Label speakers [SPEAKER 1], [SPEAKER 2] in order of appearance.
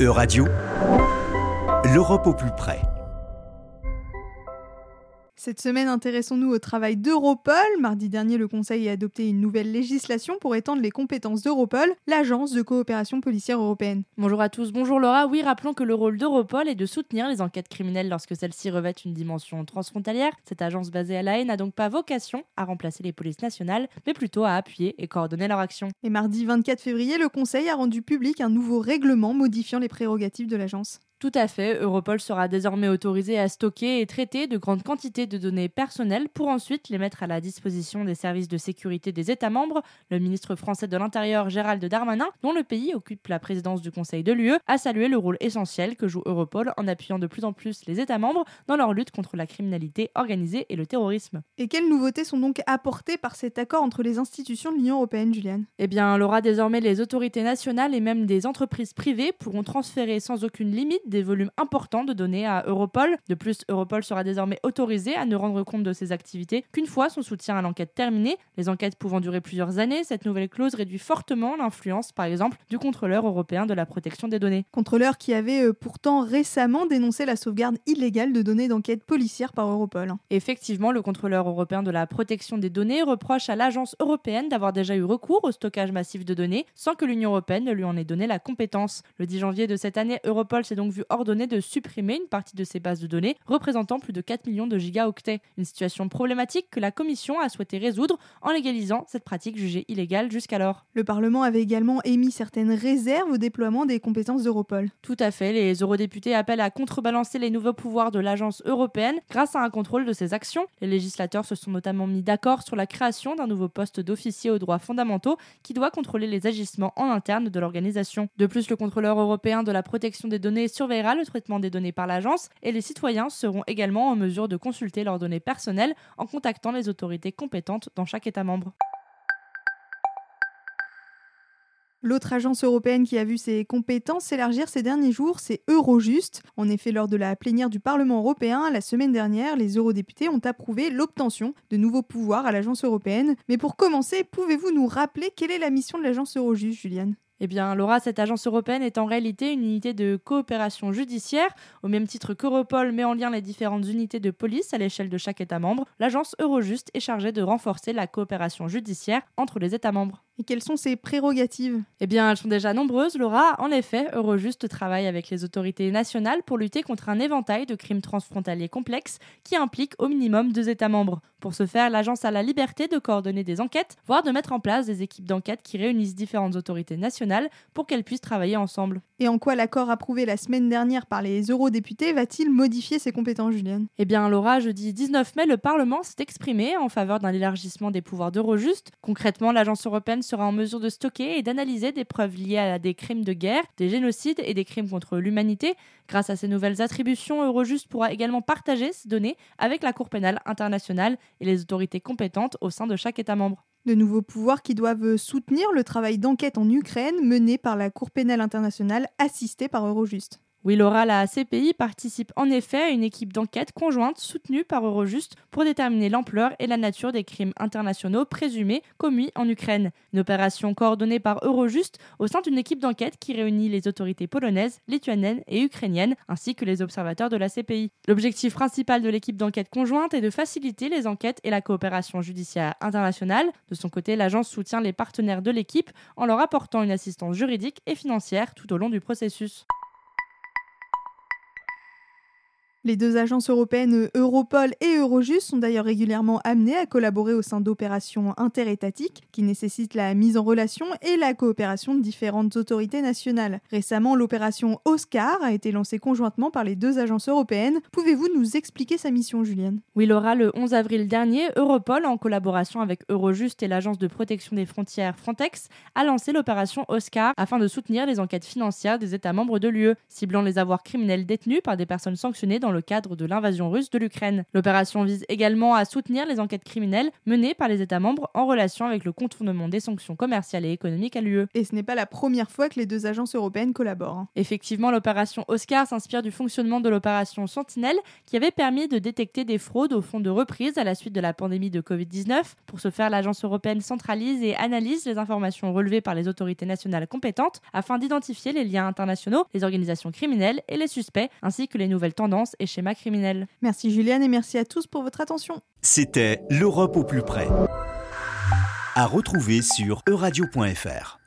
[SPEAKER 1] E-Radio, l'Europe au plus près.
[SPEAKER 2] Cette semaine, intéressons-nous au travail d'Europol. Mardi dernier, le Conseil a adopté une nouvelle législation pour étendre les compétences d'Europol, l'agence de coopération policière européenne.
[SPEAKER 3] Bonjour à tous, bonjour Laura. Oui, rappelons que le rôle d'Europol est de soutenir les enquêtes criminelles lorsque celles-ci revêtent une dimension transfrontalière. Cette agence basée à La Haye n'a donc pas vocation à remplacer les polices nationales, mais plutôt à appuyer et coordonner leur action.
[SPEAKER 2] Et mardi 24 février, le Conseil a rendu public un nouveau règlement modifiant les prérogatives de l'agence.
[SPEAKER 3] Tout à fait, Europol sera désormais autorisé à stocker et traiter de grandes quantités de données personnelles pour ensuite les mettre à la disposition des services de sécurité des États membres. Le ministre français de l'Intérieur Gérald Darmanin, dont le pays occupe la présidence du Conseil de l'UE, a salué le rôle essentiel que joue Europol en appuyant de plus en plus les États membres dans leur lutte contre la criminalité organisée et le terrorisme.
[SPEAKER 2] Et quelles nouveautés sont donc apportées par cet accord entre les institutions de l'Union européenne, Juliane?
[SPEAKER 3] Eh bien, Laura, désormais les autorités nationales et même des entreprises privées pourront transférer sans aucune limite des volumes importants de données à Europol. De plus, Europol sera désormais autorisé à ne rendre compte de ses activités qu'une fois son soutien à l'enquête terminé. Les enquêtes pouvant durer plusieurs années, cette nouvelle clause réduit fortement l'influence, par exemple, du contrôleur européen de la protection des données.
[SPEAKER 2] Contrôleur qui avait euh, pourtant récemment dénoncé la sauvegarde illégale de données d'enquête policière par Europol.
[SPEAKER 3] Effectivement, le contrôleur européen de la protection des données reproche à l'agence européenne d'avoir déjà eu recours au stockage massif de données sans que l'Union européenne ne lui en ait donné la compétence. Le 10 janvier de cette année, Europol s'est donc vu ordonné de supprimer une partie de ses bases de données représentant plus de 4 millions de gigaoctets. Une situation problématique que la Commission a souhaité résoudre en légalisant cette pratique jugée illégale jusqu'alors.
[SPEAKER 2] Le Parlement avait également émis certaines réserves au déploiement des compétences d'Europol.
[SPEAKER 3] Tout à fait, les eurodéputés appellent à contrebalancer les nouveaux pouvoirs de l'agence européenne grâce à un contrôle de ses actions. Les législateurs se sont notamment mis d'accord sur la création d'un nouveau poste d'officier aux droits fondamentaux qui doit contrôler les agissements en interne de l'organisation. De plus, le contrôleur européen de la protection des données surveillera le traitement des données par l'agence et les citoyens seront également en mesure de consulter leurs données personnelles en contactant les autorités compétentes dans chaque État membre.
[SPEAKER 2] L'autre agence européenne qui a vu ses compétences s'élargir ces derniers jours, c'est Eurojust. En effet, lors de la plénière du Parlement européen, la semaine dernière, les eurodéputés ont approuvé l'obtention de nouveaux pouvoirs à l'agence européenne. Mais pour commencer, pouvez-vous nous rappeler quelle est la mission de l'agence Eurojust, Juliane?
[SPEAKER 3] Eh bien, Laura, cette agence européenne est en réalité une unité de coopération judiciaire. Au même titre qu'Europol met en lien les différentes unités de police à l'échelle de chaque État membre, l'agence Eurojust est chargée de renforcer la coopération judiciaire entre les États membres.
[SPEAKER 2] Et quelles sont ses prérogatives?
[SPEAKER 3] Eh bien, elles sont déjà nombreuses, Laura. En effet, Eurojust travaille avec les autorités nationales pour lutter contre un éventail de crimes transfrontaliers complexes qui impliquent au minimum deux États membres. Pour ce faire, l'agence a la liberté de coordonner des enquêtes, voire de mettre en place des équipes d'enquête qui réunissent différentes autorités nationales pour qu'elles puissent travailler ensemble.
[SPEAKER 2] Et en quoi l'accord approuvé la semaine dernière par les eurodéputés va-t-il modifier ses compétences, Julienne
[SPEAKER 3] Eh bien, Laura, jeudi 19 mai, le Parlement s'est exprimé en faveur d'un élargissement des pouvoirs d'Eurojust. Concrètement, l'agence européenne sera en mesure de stocker et d'analyser des preuves liées à des crimes de guerre, des génocides et des crimes contre l'humanité. Grâce à ces nouvelles attributions, Eurojust pourra également partager ces données avec la Cour pénale internationale et les autorités compétentes au sein de chaque État membre.
[SPEAKER 2] De nouveaux pouvoirs qui doivent soutenir le travail d'enquête en Ukraine mené par la Cour pénale internationale assistée par Eurojust.
[SPEAKER 3] Oui, Laura, la CPI participe en effet à une équipe d'enquête conjointe soutenue par Eurojust pour déterminer l'ampleur et la nature des crimes internationaux présumés commis en Ukraine. Une opération coordonnée par Eurojust au sein d'une équipe d'enquête qui réunit les autorités polonaises, lituaniennes et ukrainiennes, ainsi que les observateurs de la CPI. L'objectif principal de l'équipe d'enquête conjointe est de faciliter les enquêtes et la coopération judiciaire internationale. De son côté, l'agence soutient les partenaires de l'équipe en leur apportant une assistance juridique et financière tout au long du processus.
[SPEAKER 2] Les deux agences européennes Europol et Eurojust sont d'ailleurs régulièrement amenées à collaborer au sein d'opérations interétatiques qui nécessitent la mise en relation et la coopération de différentes autorités nationales. Récemment, l'opération Oscar a été lancée conjointement par les deux agences européennes. Pouvez-vous nous expliquer sa mission, Julienne
[SPEAKER 3] Oui, Laura, le 11 avril dernier, Europol, en collaboration avec Eurojust et l'agence de protection des frontières Frontex, a lancé l'opération Oscar afin de soutenir les enquêtes financières des États membres de l'UE, ciblant les avoirs criminels détenus par des personnes sanctionnées dans le le cadre de l'invasion russe de l'Ukraine. L'opération vise également à soutenir les enquêtes criminelles menées par les États membres en relation avec le contournement des sanctions commerciales et économiques à l'UE.
[SPEAKER 2] Et ce n'est pas la première fois que les deux agences européennes collaborent. Hein.
[SPEAKER 3] Effectivement, l'opération Oscar s'inspire du fonctionnement de l'opération Sentinelle qui avait permis de détecter des fraudes au fonds de reprise à la suite de la pandémie de Covid-19. Pour ce faire, l'agence européenne centralise et analyse les informations relevées par les autorités nationales compétentes afin d'identifier les liens internationaux, les organisations criminelles et les suspects, ainsi que les nouvelles tendances et schémas criminels.
[SPEAKER 2] Merci Juliane et merci à tous pour votre attention.
[SPEAKER 1] C'était l'Europe au plus près. À retrouver sur euradio.fr.